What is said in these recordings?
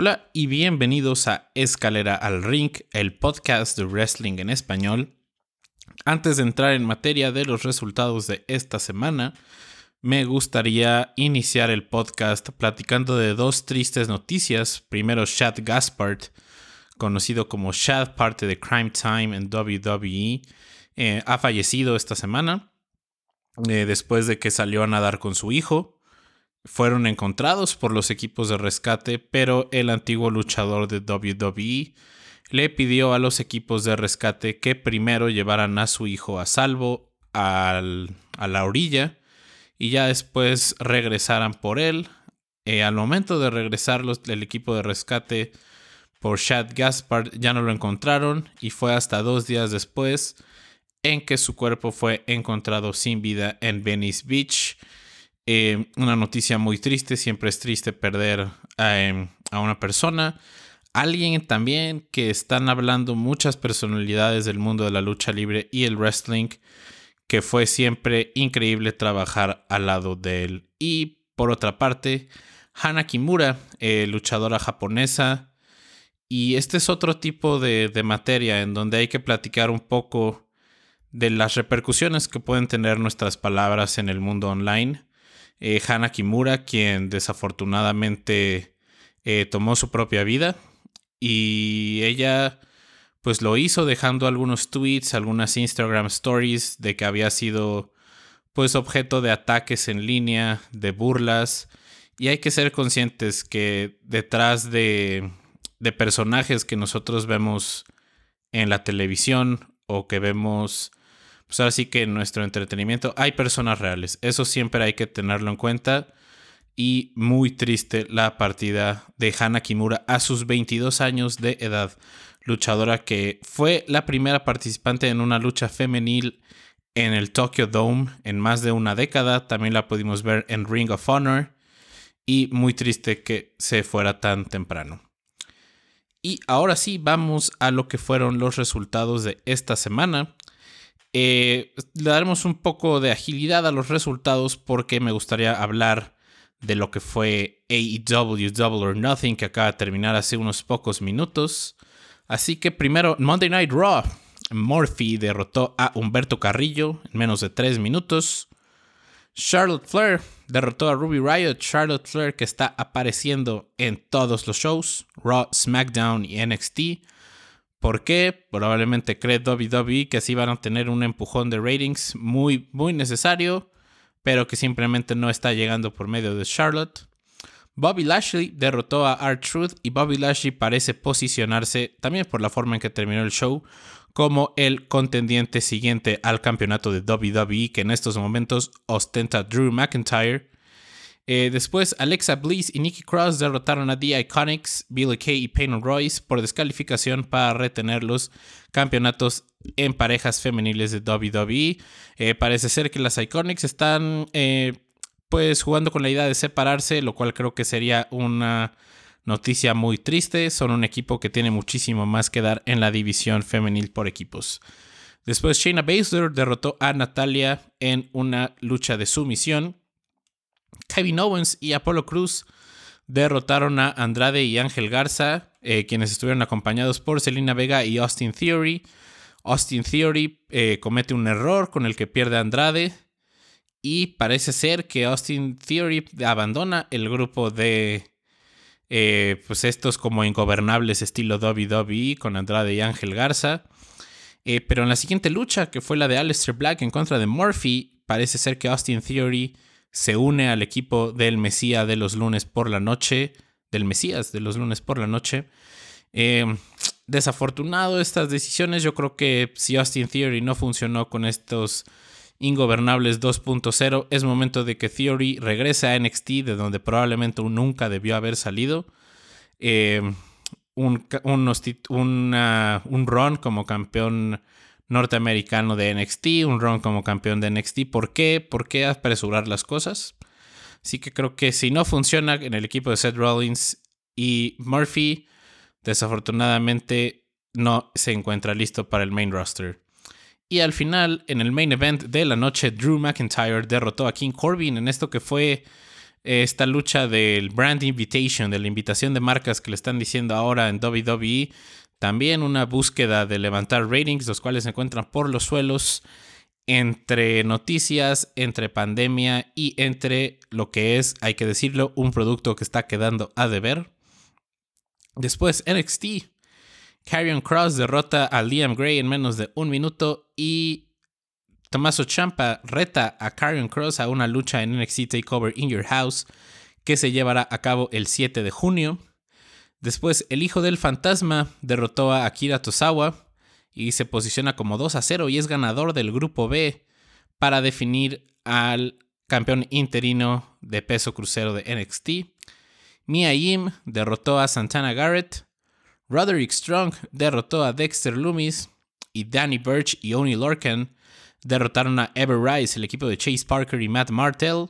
Hola y bienvenidos a Escalera al Ring, el podcast de wrestling en español. Antes de entrar en materia de los resultados de esta semana, me gustaría iniciar el podcast platicando de dos tristes noticias. Primero, Shad Gaspard, conocido como Shad, parte de Crime Time en WWE, eh, ha fallecido esta semana eh, después de que salió a nadar con su hijo fueron encontrados por los equipos de rescate, pero el antiguo luchador de WWE le pidió a los equipos de rescate que primero llevaran a su hijo a salvo a la orilla y ya después regresaran por él. Eh, al momento de regresar el equipo de rescate por Shad Gaspard ya no lo encontraron y fue hasta dos días después en que su cuerpo fue encontrado sin vida en Venice Beach eh, una noticia muy triste, siempre es triste perder em, a una persona. Alguien también que están hablando muchas personalidades del mundo de la lucha libre y el wrestling, que fue siempre increíble trabajar al lado de él. Y por otra parte, Hana Kimura, eh, luchadora japonesa. Y este es otro tipo de, de materia en donde hay que platicar un poco de las repercusiones que pueden tener nuestras palabras en el mundo online eh, Hana Kimura, quien desafortunadamente eh, tomó su propia vida. Y ella pues lo hizo dejando algunos tweets, algunas Instagram stories de que había sido pues objeto de ataques en línea, de burlas. Y hay que ser conscientes que detrás de, de personajes que nosotros vemos en la televisión o que vemos pues ahora sí que en nuestro entretenimiento hay personas reales. Eso siempre hay que tenerlo en cuenta. Y muy triste la partida de Hana Kimura a sus 22 años de edad. Luchadora que fue la primera participante en una lucha femenil en el Tokyo Dome en más de una década. También la pudimos ver en Ring of Honor. Y muy triste que se fuera tan temprano. Y ahora sí, vamos a lo que fueron los resultados de esta semana. Eh, le daremos un poco de agilidad a los resultados porque me gustaría hablar de lo que fue AEW Double or Nothing que acaba de terminar hace unos pocos minutos. Así que primero, Monday Night Raw. Murphy derrotó a Humberto Carrillo en menos de 3 minutos. Charlotte Flair derrotó a Ruby Riot. Charlotte Flair que está apareciendo en todos los shows, Raw, SmackDown y NXT. ¿Por qué? Probablemente cree WWE que así van a tener un empujón de ratings muy, muy necesario, pero que simplemente no está llegando por medio de Charlotte. Bobby Lashley derrotó a R-Truth y Bobby Lashley parece posicionarse, también por la forma en que terminó el show, como el contendiente siguiente al campeonato de WWE que en estos momentos ostenta Drew McIntyre. Eh, después, Alexa Bliss y Nikki Cross derrotaron a The Iconics, Billy Kay y Peyton Royce por descalificación para retener los campeonatos en parejas femeniles de WWE. Eh, parece ser que las Iconics están eh, pues jugando con la idea de separarse, lo cual creo que sería una noticia muy triste. Son un equipo que tiene muchísimo más que dar en la división femenil por equipos. Después Shayna Baszler derrotó a Natalia en una lucha de sumisión. Kevin Owens y Apollo Cruz derrotaron a Andrade y Ángel Garza, eh, quienes estuvieron acompañados por Selena Vega y Austin Theory. Austin Theory eh, comete un error con el que pierde a Andrade y parece ser que Austin Theory abandona el grupo de eh, pues estos como ingobernables estilo WWE con Andrade y Ángel Garza. pero en la siguiente lucha, que fue la de Aleister Black en contra de Murphy, parece ser que Austin Theory se une al equipo del Mesías de los lunes por la noche, del Mesías de los lunes por la noche. Eh, desafortunado estas decisiones, yo creo que si Austin Theory no funcionó con estos ingobernables 2.0, es momento de que Theory regrese a NXT, de donde probablemente nunca debió haber salido. Eh, un, un, un run como campeón norteamericano de NXT, un run como campeón de NXT. ¿Por qué? ¿Por qué apresurar las cosas? Así que creo que si no funciona en el equipo de Seth Rollins y Murphy, desafortunadamente no se encuentra listo para el main roster. Y al final, en el main event de la noche, Drew McIntyre derrotó a King Corbin en esto que fue esta lucha del brand invitation, de la invitación de marcas que le están diciendo ahora en WWE. También una búsqueda de levantar ratings, los cuales se encuentran por los suelos entre noticias, entre pandemia y entre lo que es, hay que decirlo, un producto que está quedando a deber. Después NXT. Carrion Cross derrota a Liam Gray en menos de un minuto y Tommaso Champa reta a Carrion Cross a una lucha en NXT Takeover in Your House que se llevará a cabo el 7 de junio. Después, el hijo del fantasma derrotó a Akira Tosawa y se posiciona como 2 a 0 y es ganador del grupo B para definir al campeón interino de peso crucero de NXT. Mia Yim derrotó a Santana Garrett. Roderick Strong derrotó a Dexter Loomis. Y Danny Burch y Oni Lorcan derrotaron a Ever Rise, el equipo de Chase Parker y Matt Martell.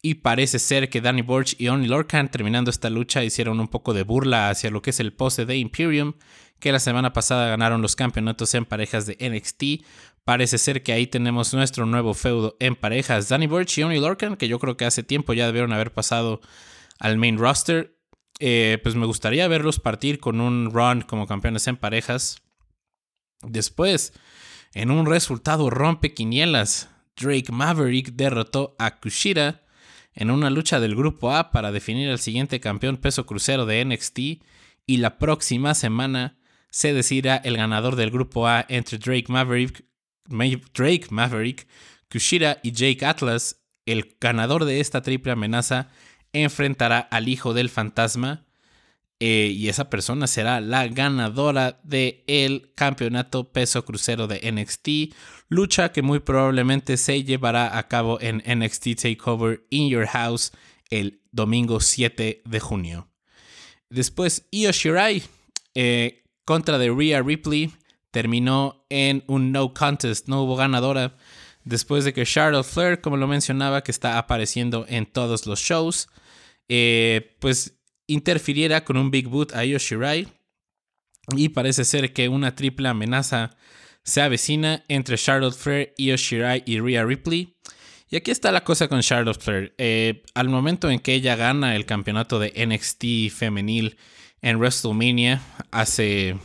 Y parece ser que Danny Burch y Oni Lorcan, terminando esta lucha, hicieron un poco de burla hacia lo que es el pose de Imperium, que la semana pasada ganaron los campeonatos en parejas de NXT. Parece ser que ahí tenemos nuestro nuevo feudo en parejas. Danny Burch y Oni Lorcan, que yo creo que hace tiempo ya debieron haber pasado al main roster. Eh, pues me gustaría verlos partir con un run como campeones en parejas. Después, en un resultado rompe quinielas, Drake Maverick derrotó a Kushida en una lucha del grupo A para definir al siguiente campeón peso crucero de NXT y la próxima semana se decidirá el ganador del grupo A entre Drake Maverick, Drake Maverick, Kushida y Jake Atlas. El ganador de esta triple amenaza enfrentará al hijo del fantasma eh, y esa persona será la ganadora del el campeonato peso crucero de NXT, lucha que muy probablemente se llevará a cabo en NXT Takeover in Your House el domingo 7 de junio. Después, Io Shirai eh, contra de Rhea Ripley terminó en un no contest, no hubo ganadora. Después de que Charlotte Flair, como lo mencionaba, que está apareciendo en todos los shows, eh, pues interfiriera con un Big Boot a Io Y parece ser que una triple amenaza se avecina entre Charlotte Flair, Io Shirai y Rhea Ripley. Y aquí está la cosa con Charlotte Flair. Eh, al momento en que ella gana el campeonato de NXT femenil en WrestleMania hace,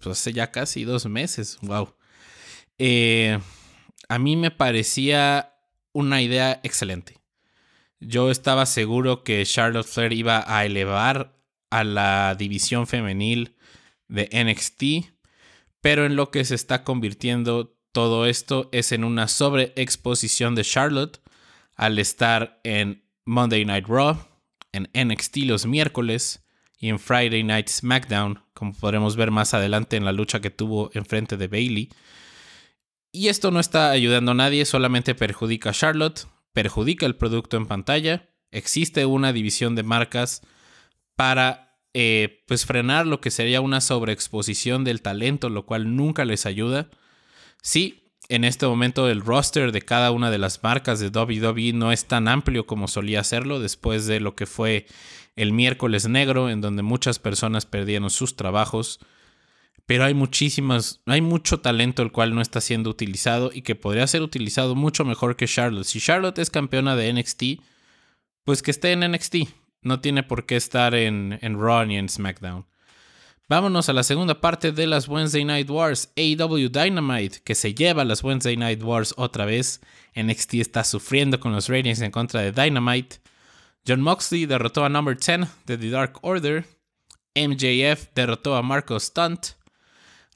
pues hace ya casi dos meses. Wow. Eh, a mí me parecía una idea excelente. Yo estaba seguro que Charlotte Flair iba a elevar a la división femenil de NXT, pero en lo que se está convirtiendo todo esto es en una sobreexposición de Charlotte al estar en Monday Night Raw, en NXT los miércoles y en Friday Night SmackDown, como podremos ver más adelante en la lucha que tuvo enfrente de Bailey. Y esto no está ayudando a nadie, solamente perjudica a Charlotte perjudica el producto en pantalla. Existe una división de marcas para eh, pues frenar lo que sería una sobreexposición del talento, lo cual nunca les ayuda. Sí, en este momento el roster de cada una de las marcas de WWE no es tan amplio como solía serlo después de lo que fue el miércoles negro, en donde muchas personas perdieron sus trabajos pero hay muchísimas, hay mucho talento el cual no está siendo utilizado y que podría ser utilizado mucho mejor que Charlotte. Si Charlotte es campeona de NXT, pues que esté en NXT. No tiene por qué estar en, en Raw ni en SmackDown. Vámonos a la segunda parte de las Wednesday Night Wars. AEW Dynamite, que se lleva las Wednesday Night Wars otra vez. NXT está sufriendo con los ratings en contra de Dynamite. John Moxley derrotó a Number 10 de The Dark Order. MJF derrotó a Marco Stunt.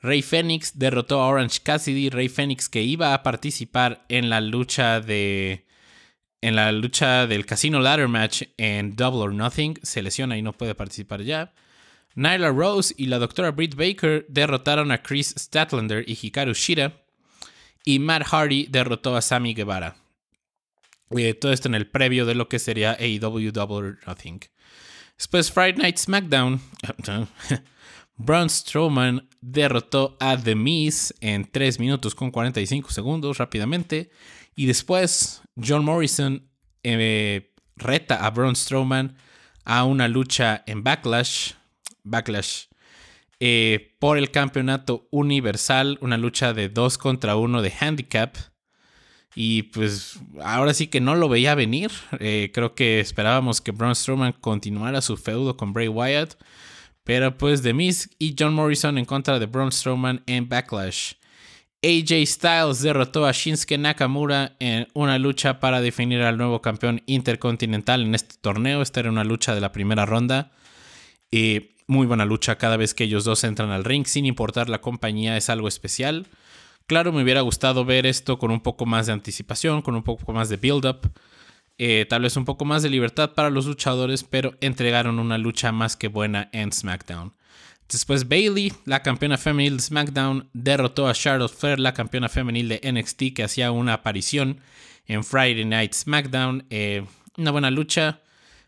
Rey Fénix derrotó a Orange Cassidy. Rey Fénix que iba a participar en la lucha de. En la lucha del Casino Ladder Match en Double or Nothing. Se lesiona y no puede participar ya. Nyla Rose y la doctora Britt Baker derrotaron a Chris Statlander y Hikaru Shida. Y Matt Hardy derrotó a Sammy Guevara. Todo esto en el previo de lo que sería AEW Double or Nothing. Después Friday Night SmackDown. Braun Strowman derrotó a The Miz en 3 minutos con 45 segundos rápidamente. Y después John Morrison eh, reta a Braun Strowman a una lucha en Backlash. Backlash. Eh, por el campeonato universal. Una lucha de 2 contra 1 de handicap. Y pues ahora sí que no lo veía venir. Eh, creo que esperábamos que Braun Strowman continuara su feudo con Bray Wyatt. Pero pues The Miz y John Morrison en contra de Braun Strowman en Backlash. AJ Styles derrotó a Shinsuke Nakamura en una lucha para definir al nuevo campeón intercontinental en este torneo. Esta era una lucha de la primera ronda. Y muy buena lucha cada vez que ellos dos entran al ring, sin importar la compañía, es algo especial. Claro, me hubiera gustado ver esto con un poco más de anticipación, con un poco más de build-up, eh, tal vez un poco más de libertad para los luchadores, pero entregaron una lucha más que buena en SmackDown. Después Bailey, la campeona femenil de SmackDown, derrotó a Charlotte Flair, la campeona femenil de NXT, que hacía una aparición en Friday Night SmackDown. Eh, una buena lucha.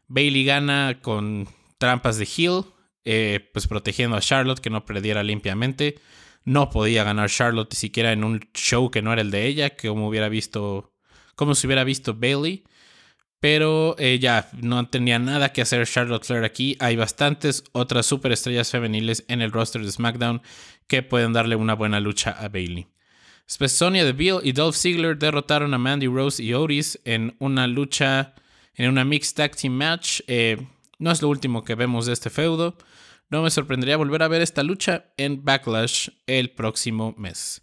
Bailey gana con trampas de heel, eh, pues protegiendo a Charlotte que no perdiera limpiamente. No podía ganar Charlotte siquiera en un show que no era el de ella, como hubiera visto, como si hubiera visto Bailey. Pero eh, ya no tenía nada que hacer Charlotte Flair aquí. Hay bastantes otras superestrellas femeniles en el roster de SmackDown que pueden darle una buena lucha a Bailey. Después Sonya Deville y Dolph Ziggler derrotaron a Mandy Rose y Otis en una lucha, en una mixed tag team match. Eh, no es lo último que vemos de este feudo. No me sorprendería volver a ver esta lucha en Backlash el próximo mes.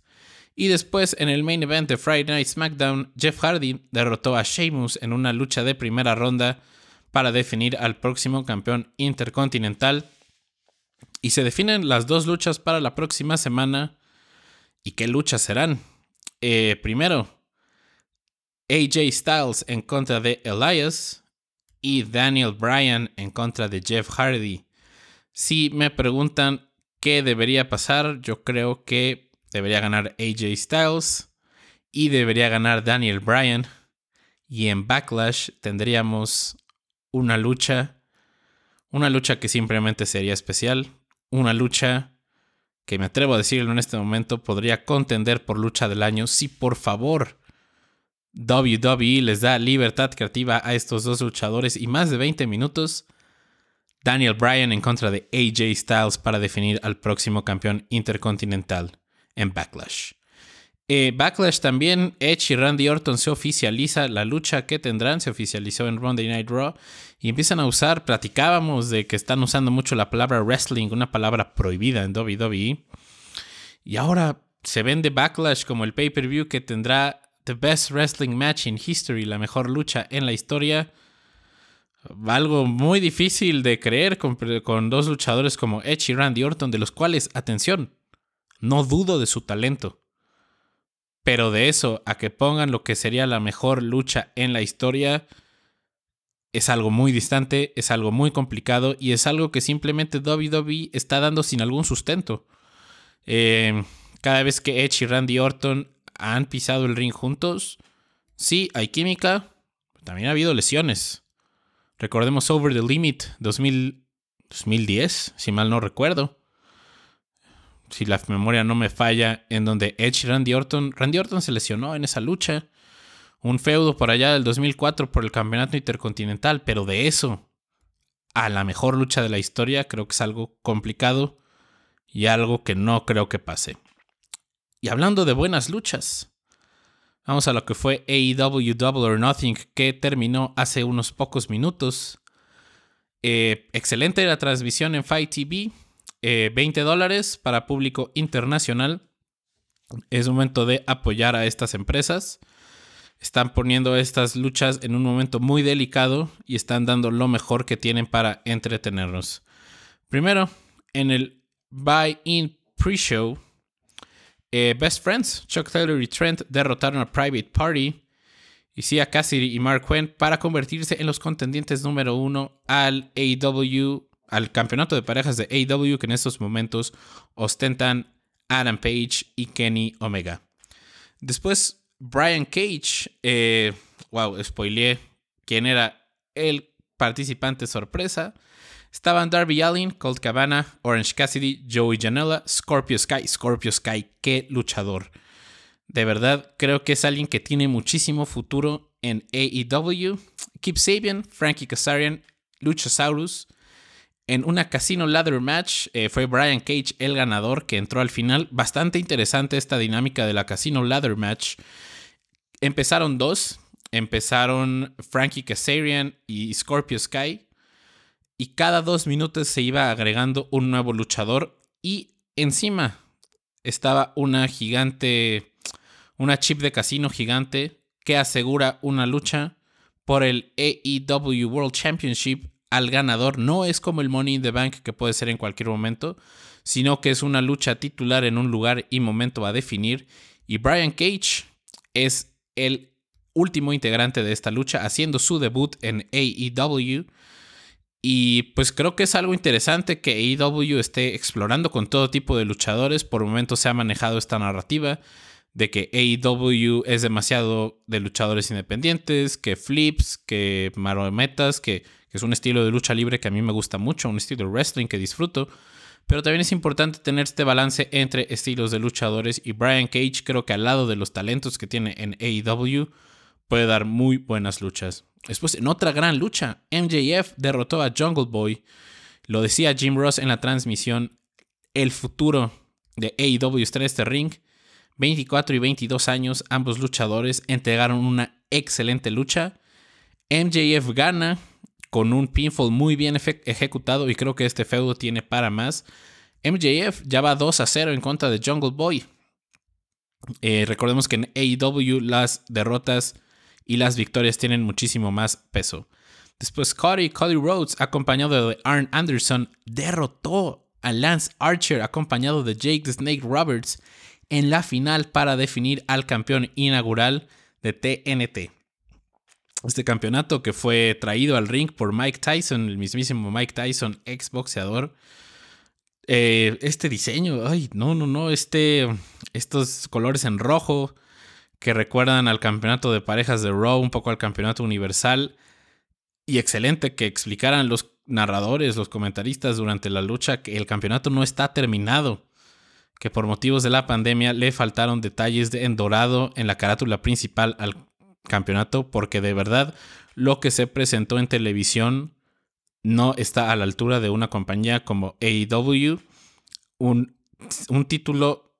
Y después, en el main event de Friday Night SmackDown, Jeff Hardy derrotó a Sheamus en una lucha de primera ronda para definir al próximo campeón intercontinental. Y se definen las dos luchas para la próxima semana. ¿Y qué luchas serán? Eh, primero, AJ Styles en contra de Elias y Daniel Bryan en contra de Jeff Hardy. Si me preguntan qué debería pasar, yo creo que debería ganar AJ Styles y debería ganar Daniel Bryan. Y en Backlash tendríamos una lucha, una lucha que simplemente sería especial, una lucha que me atrevo a decirlo en este momento podría contender por lucha del año si por favor WWE les da libertad creativa a estos dos luchadores y más de 20 minutos Daniel Bryan en contra de AJ Styles para definir al próximo campeón intercontinental en Backlash. Eh, Backlash también, Edge y Randy Orton se oficializa la lucha que tendrán, se oficializó en Monday Night Raw y empiezan a usar, platicábamos de que están usando mucho la palabra wrestling, una palabra prohibida en WWE. Y ahora se vende Backlash como el pay-per-view que tendrá the best wrestling match in history, la mejor lucha en la historia algo muy difícil de creer con, dos luchadores como Edge y Randy Orton, de los cuales, atención, no dudo de su talento. Pero de eso a que pongan lo que sería la mejor lucha en la historia, es algo muy distante, es algo muy complicado y es algo que simplemente WWE está dando sin algún sustento. Eh, cada vez que Edge y Randy Orton han pisado el ring juntos, sí, hay química, también ha habido lesiones. Recordemos Over the Limit 2010, si mal no recuerdo. Si la memoria no me falla, en donde Edge y Randy Orton, Randy Orton se lesionó en esa lucha. Un feudo por allá del 2004 por el campeonato intercontinental, pero de eso a la mejor lucha de la historia creo que es algo complicado y algo que no creo que pase. Y hablando de buenas luchas, Vamos a lo que fue AEW Double or Nothing, que terminó hace unos pocos minutos. Eh, excelente la transmisión en Fight TV. 20 eh, dólares para público internacional. Es momento de apoyar a estas empresas. Están poniendo estas luchas en un momento muy delicado y están dando lo mejor que tienen para entretenernos. Primero, en el Buy-in Pre-Show eh, Best Friends, Chuck Taylor y Trent derrotaron a Private Party y Sia Cassidy y Mark Quinn para convertirse en los contendientes número uno al AEW, al campeonato de parejas de AEW que en estos momentos ostentan Adam Page y Kenny Omega. Después, Brian Cage, eh, wow, spoileé quién era el participante sorpresa. Estaban Darby Allin, Colt Cabana, Orange Cassidy, Joey Janela, Scorpio Sky. Scorpio Sky, qué luchador. De verdad, creo que es alguien que tiene muchísimo futuro en AEW. Keep Sabian, Frankie Kazarian, Luchasaurus. En una Casino Ladder Match eh, fue Brian Cage el ganador que entró al final. Bastante interesante esta dinámica de la Casino Ladder Match. empezaron dos. Empezaron Frankie Kazarian y Scorpio Sky. Y cada dos minutos se iba agregando un nuevo luchador. Y encima estaba una gigante, una chip de casino gigante que asegura una lucha por el AEW World Championship al ganador. No es como el Money in the Bank que puede ser en cualquier momento, sino que es una lucha titular en un lugar y momento a definir. Y Brian Cage es el último integrante de esta lucha, haciendo su debut en AEW. Y pues creo que es algo interesante que AEW esté explorando con todo tipo de luchadores. Por momentos se ha manejado esta narrativa de que AEW es demasiado de luchadores independientes, que flips, que marometas, que, que, es un estilo de lucha libre que a mí me gusta mucho, un estilo de wrestling que disfruto. Pero también es importante tener este balance entre estilos de luchadores y Brian Cage creo que al lado de los talentos que tiene en AEW puede dar muy buenas luchas. Después, en otra gran lucha, MJF derrotó a Jungle Boy. Lo decía Jim Ross en la transmisión, el futuro de AEW está en este ring. 24 y 22 años, ambos luchadores entregaron una excelente lucha. MJF gana con un pinfall muy bien ejecutado y creo que este feudo tiene para más. MJF ya va 2 a 0 en contra de Jungle Boy. Eh, recordemos que en AEW las derrotas y las victorias tienen muchísimo más peso. Después Cody, Cody Rhodes, acompañado de Arn Anderson, derrotó a Lance Archer, acompañado de Jake the Snake Roberts, en la final para definir al campeón inaugural de TNT. Este campeonato que fue traído al ring por Mike Tyson, el mismísimo Mike Tyson, ex boxeador. Eh, este diseño, ay, no, no, no, este, estos colores en rojo, que recuerdan al campeonato de parejas de Raw, un poco al campeonato universal. Y excelente que explicaran los narradores, los comentaristas durante la lucha que el campeonato no está terminado, que por motivos de la pandemia le faltaron detalles de en dorado en la carátula principal al campeonato, porque de verdad lo que se presentó en televisión no está a la altura de una compañía como AEW. Un, un título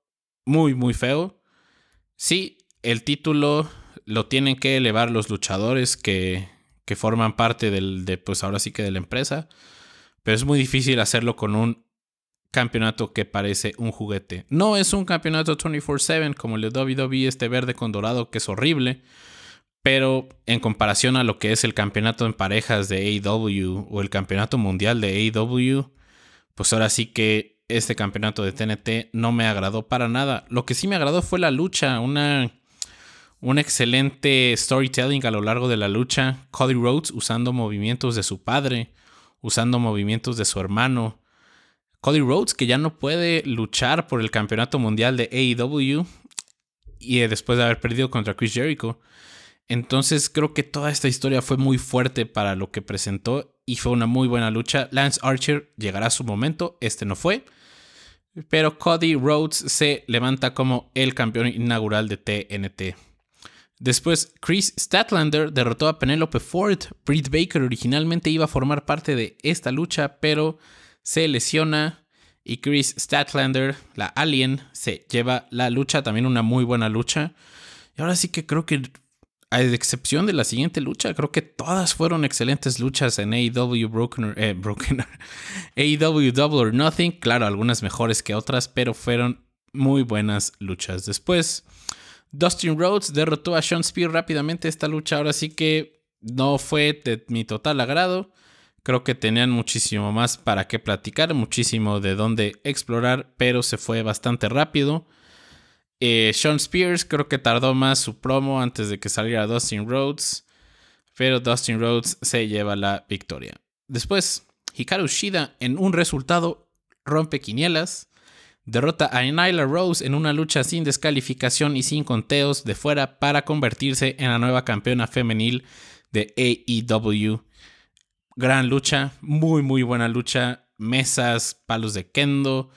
muy, muy feo. Sí, el título lo tienen que elevar los luchadores que, que forman parte del, de, pues ahora sí que de la empresa. Pero es muy difícil hacerlo con un campeonato que parece un juguete. No es un campeonato 24/7 como el de WWE, este verde con dorado que es horrible. Pero en comparación a lo que es el campeonato en parejas de AEW o el campeonato mundial de AEW, pues ahora sí que este campeonato de TNT no me agradó para nada. Lo que sí me agradó fue la lucha, una un excelente storytelling a lo largo de la lucha. Cody Rhodes usando movimientos de su padre, usando movimientos de su hermano. Cody Rhodes que ya no puede luchar por el campeonato mundial de AEW y después de haber perdido contra Chris Jericho. Entonces creo que toda esta historia fue muy fuerte para lo que presentó y fue una muy buena lucha. Lance Archer llegará a su momento, este no fue. Pero Cody Rhodes se levanta como el campeón inaugural de TNT. Después, Chris Statlander derrotó a Penelope Ford. Britt Baker originalmente iba a formar parte de esta lucha, pero se lesiona. Y Chris Statlander, la Alien, se lleva la lucha, también una muy buena lucha. Y ahora sí que creo que, a excepción de la siguiente lucha, creo que todas fueron excelentes luchas en AEW Broken, eh, AEW Double or Nothing. Claro, algunas mejores que otras, pero fueron muy buenas luchas. Después, Dustin Rhodes derrotó a Sean Spear rápidamente. Esta lucha ahora sí que no fue de mi total agrado. Creo que tenían muchísimo más para qué platicar, muchísimo de dónde explorar, pero se fue bastante rápido. Eh, Sean Spears creo que tardó más su promo antes de que saliera Dustin Rhodes, pero Dustin Rhodes se lleva la victoria. Después, Hikaru Shida en un resultado rompe quinielas derrota a Nyla Rose en una lucha sin descalificación y sin conteos de fuera para convertirse en la nueva campeona femenil de AEW. Gran lucha, muy muy buena lucha, mesas, palos de kendo.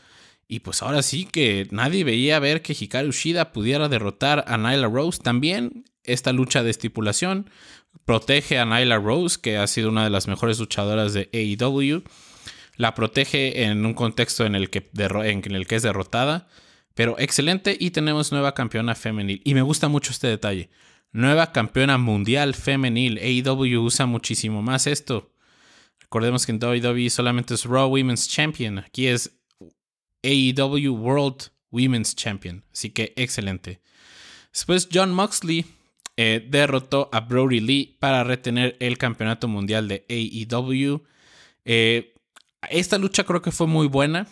Y pues ahora sí que nadie veía ver que Hikaru Shida pudiera derrotar a Nyla Rose. También esta lucha de estipulación protege a Nyla Rose, que ha sido una de las mejores luchadoras de AEW la protege en un contexto en el que, en el que es derrotada. Pero excelente y tenemos nueva campeona femenil. Y me gusta mucho este detalle. nueva campeona mundial femenil. AEW usa muchísimo más esto. Recordemos que en WWE solamente es Raw Women's Champion. Aquí es AEW World Women's Champion. Así que excelente. Después John Moxley eh, derrotó a Brody Lee para retener el campeonato mundial de AEW. Eh, esta lucha creo que fue muy buena.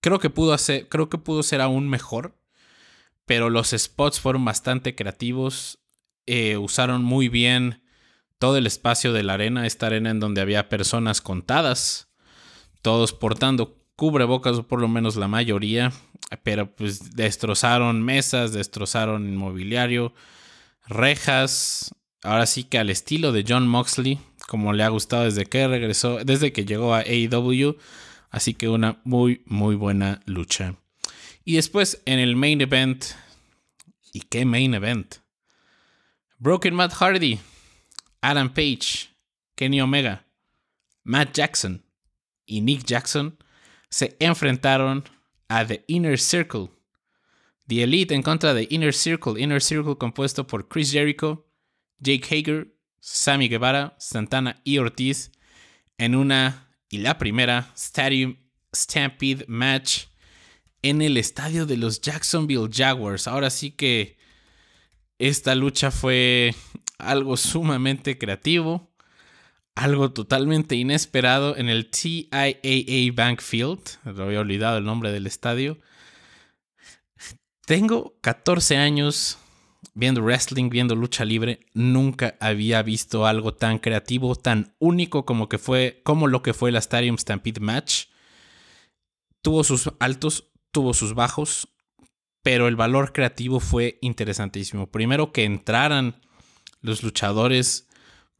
Creo que pudo hacer, creo que pudo ser aún mejor. Pero los spots fueron bastante creativos. Eh, usaron muy bien todo el espacio de la arena, esta arena en donde había personas contadas, todos portando cubrebocas, o por lo menos la mayoría, pero pues destrozaron mesas, destrozaron inmobiliario, rejas, ahora sí que al estilo de John Moxley, como le ha gustado desde que regresó, desde que llegó a AEW, así que una muy, muy buena lucha. Y después en el main event, ¿y qué main event? Broken Matt Hardy, Adam Page, Kenny Omega, Matt Jackson y Nick Jackson se enfrentaron a The Inner Circle. The Elite en contra de Inner Circle. Inner Circle compuesto por Chris Jericho, Jake Hager, Sammy Guevara, Santana y Ortiz en una y la primera Stadium Stampede match en el estadio de los Jacksonville Jaguars. Ahora sí que esta lucha fue algo sumamente creativo algo totalmente inesperado en el TIAA Bank Field. lo había olvidado el nombre del estadio. Tengo 14 años viendo wrestling, viendo lucha libre. Nunca había visto algo tan creativo, tan único como, que fue, como lo que fue la Stadium Stampede Match. Tuvo sus altos, tuvo sus bajos, pero el valor creativo fue interesantísimo. Primero que entraran los luchadores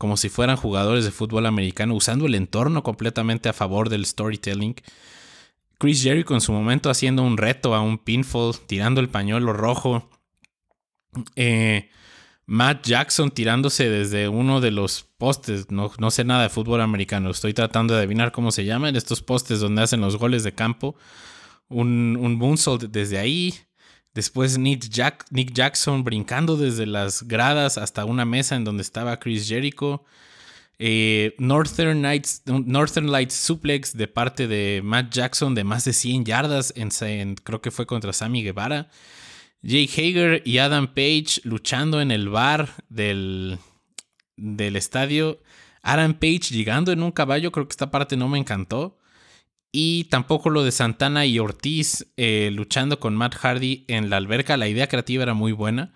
como si fueran jugadores de fútbol americano, usando el entorno completamente a favor del storytelling. Chris Jericho en su momento haciendo un reto a un pinfall, tirando el pañuelo rojo. Eh, Matt Jackson tirándose desde uno de los postes. No, no, sé nada de fútbol americano. Estoy tratando de adivinar cómo se llaman estos postes donde hacen los goles de campo. Un, un moonsault desde ahí. Después Nick, Jackson brincando desde las gradas hasta una mesa en donde estaba Chris Jericho. Eh, Northern, Lights, Northern Lights Suplex de parte de Matt Jackson de más de 100 yardas, en, creo que fue contra Sammy Guevara. Jake Hager y Adam Page luchando en el bar del, del estadio. Adam Page llegando en un caballo, creo que esta parte no me encantó. Y tampoco lo de Santana y Ortiz eh, luchando con Matt Hardy en la alberca. La idea creativa era muy buena.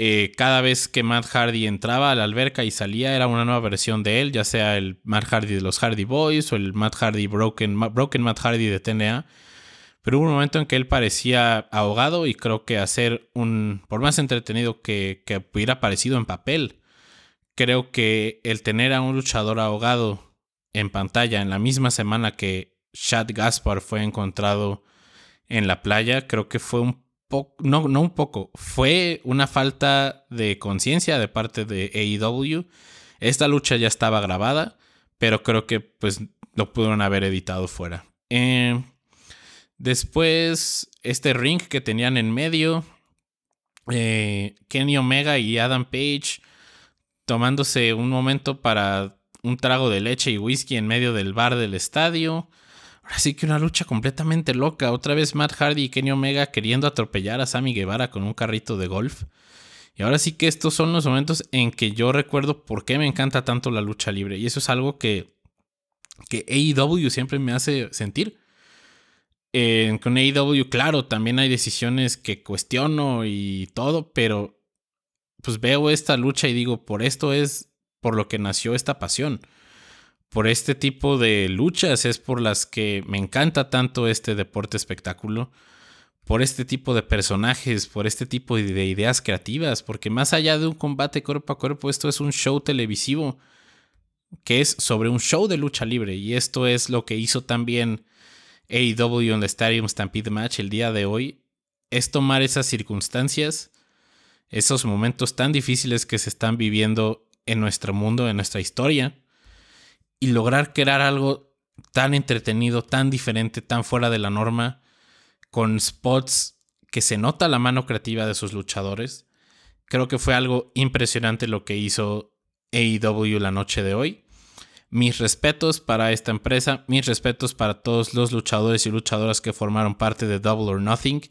Eh, cada vez que Matt Hardy entraba a la alberca y salía era una nueva versión de él, ya sea el Matt Hardy de los Hardy Boys o el Matt Hardy Broken, Broken Matt Hardy de TNA. Pero hubo un momento en que él parecía ahogado y creo que hacer un, por más entretenido que, que hubiera parecido en papel, creo que el tener a un luchador ahogado en pantalla en la misma semana que Chad Gaspar fue encontrado en la playa, creo que fue un poco, no, no un poco, fue una falta de conciencia de parte de AEW. Esta lucha ya estaba grabada, pero creo que pues lo pudieron haber editado fuera. Eh, después, este ring que tenían en medio, eh, Kenny Omega y Adam Page tomándose un momento para un trago de leche y whisky en medio del bar del estadio. Así que una lucha completamente loca. Otra vez Matt Hardy y Kenny Omega queriendo atropellar a Sammy Guevara con un carrito de golf. Y ahora sí que estos son los momentos en que yo recuerdo por qué me encanta tanto la lucha libre. Y eso es algo que, que AEW siempre me hace sentir. con AEW, claro, también hay decisiones que cuestiono y todo, pero pues veo esta lucha y digo, por esto es por lo que nació esta pasión por este tipo de luchas es por las que me encanta tanto este deporte espectáculo, por este tipo de personajes, por este tipo de ideas creativas, porque más allá de un combate cuerpo a cuerpo, esto es un show televisivo que es sobre un show de lucha libre y esto es lo que hizo también AEW en el Stadium Stampede Match el día de hoy, es tomar esas circunstancias, esos momentos tan difíciles que se están viviendo en nuestro mundo, en nuestra historia, y lograr crear algo tan entretenido, tan diferente, tan fuera de la norma, con spots que se nota la mano creativa de sus luchadores creo que fue algo impresionante lo que hizo AEW la noche de hoy. Mis respetos para esta empresa, mis respetos para todos los luchadores y luchadoras que formaron parte de Double or Nothing.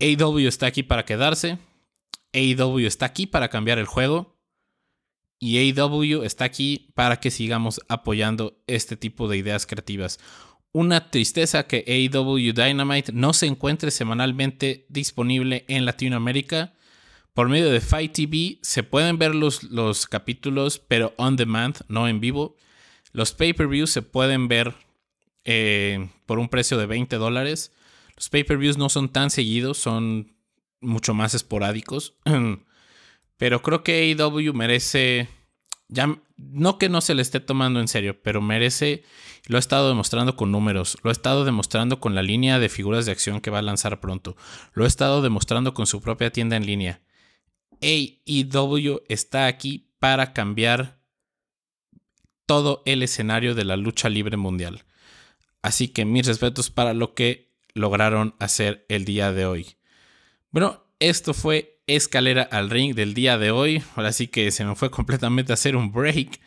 AEW está aquí para quedarse. AEW está aquí para cambiar el juego. Y AEW está aquí para que sigamos apoyando este tipo de ideas creativas. Una tristeza que AEW Dynamite no se encuentre semanalmente disponible en Latinoamérica. Por medio de Fight TV se pueden ver los, los capítulos, pero on demand, no en vivo. Los pay-per-views se pueden ver eh, por un precio de 20 dólares. Los pay-per-views no son tan seguidos, son mucho más esporádicos. Pero creo que AEW merece, ya no que no se le esté tomando en serio, pero merece, lo ha estado demostrando con números, lo ha estado demostrando con la línea de figuras de acción que va a lanzar pronto, lo ha estado demostrando con su propia tienda en línea. AEW está aquí para cambiar todo el escenario de la lucha libre mundial. Así que mis respetos para lo que lograron hacer el día de hoy. Bueno, esto fue Escalera al Ring del día de hoy. Ahora sí que se me fue completamente a hacer un break.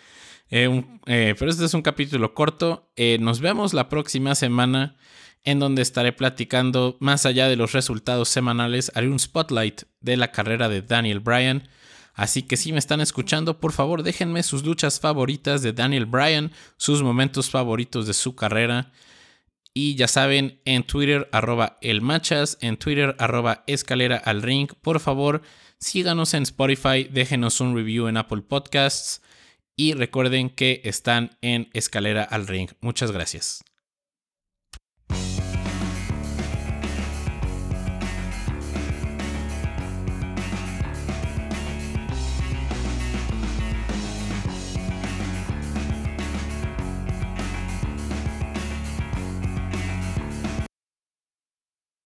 Eh, eh, pero este es un capítulo corto. Eh, nos vemos la próxima semana en donde estaré platicando más allá de los resultados semanales. Haré un spotlight de la carrera de Daniel Bryan. Así que si me están escuchando, por favor déjenme sus luchas favoritas de Daniel Bryan, sus momentos favoritos de su carrera. Y ya saben, en Twitter, arroba elmachas, en Twitter, arroba escalera al ring. Por favor, síganos en Spotify, déjenos un review en Apple Podcasts y recuerden que están en escalera al ring. Muchas gracias.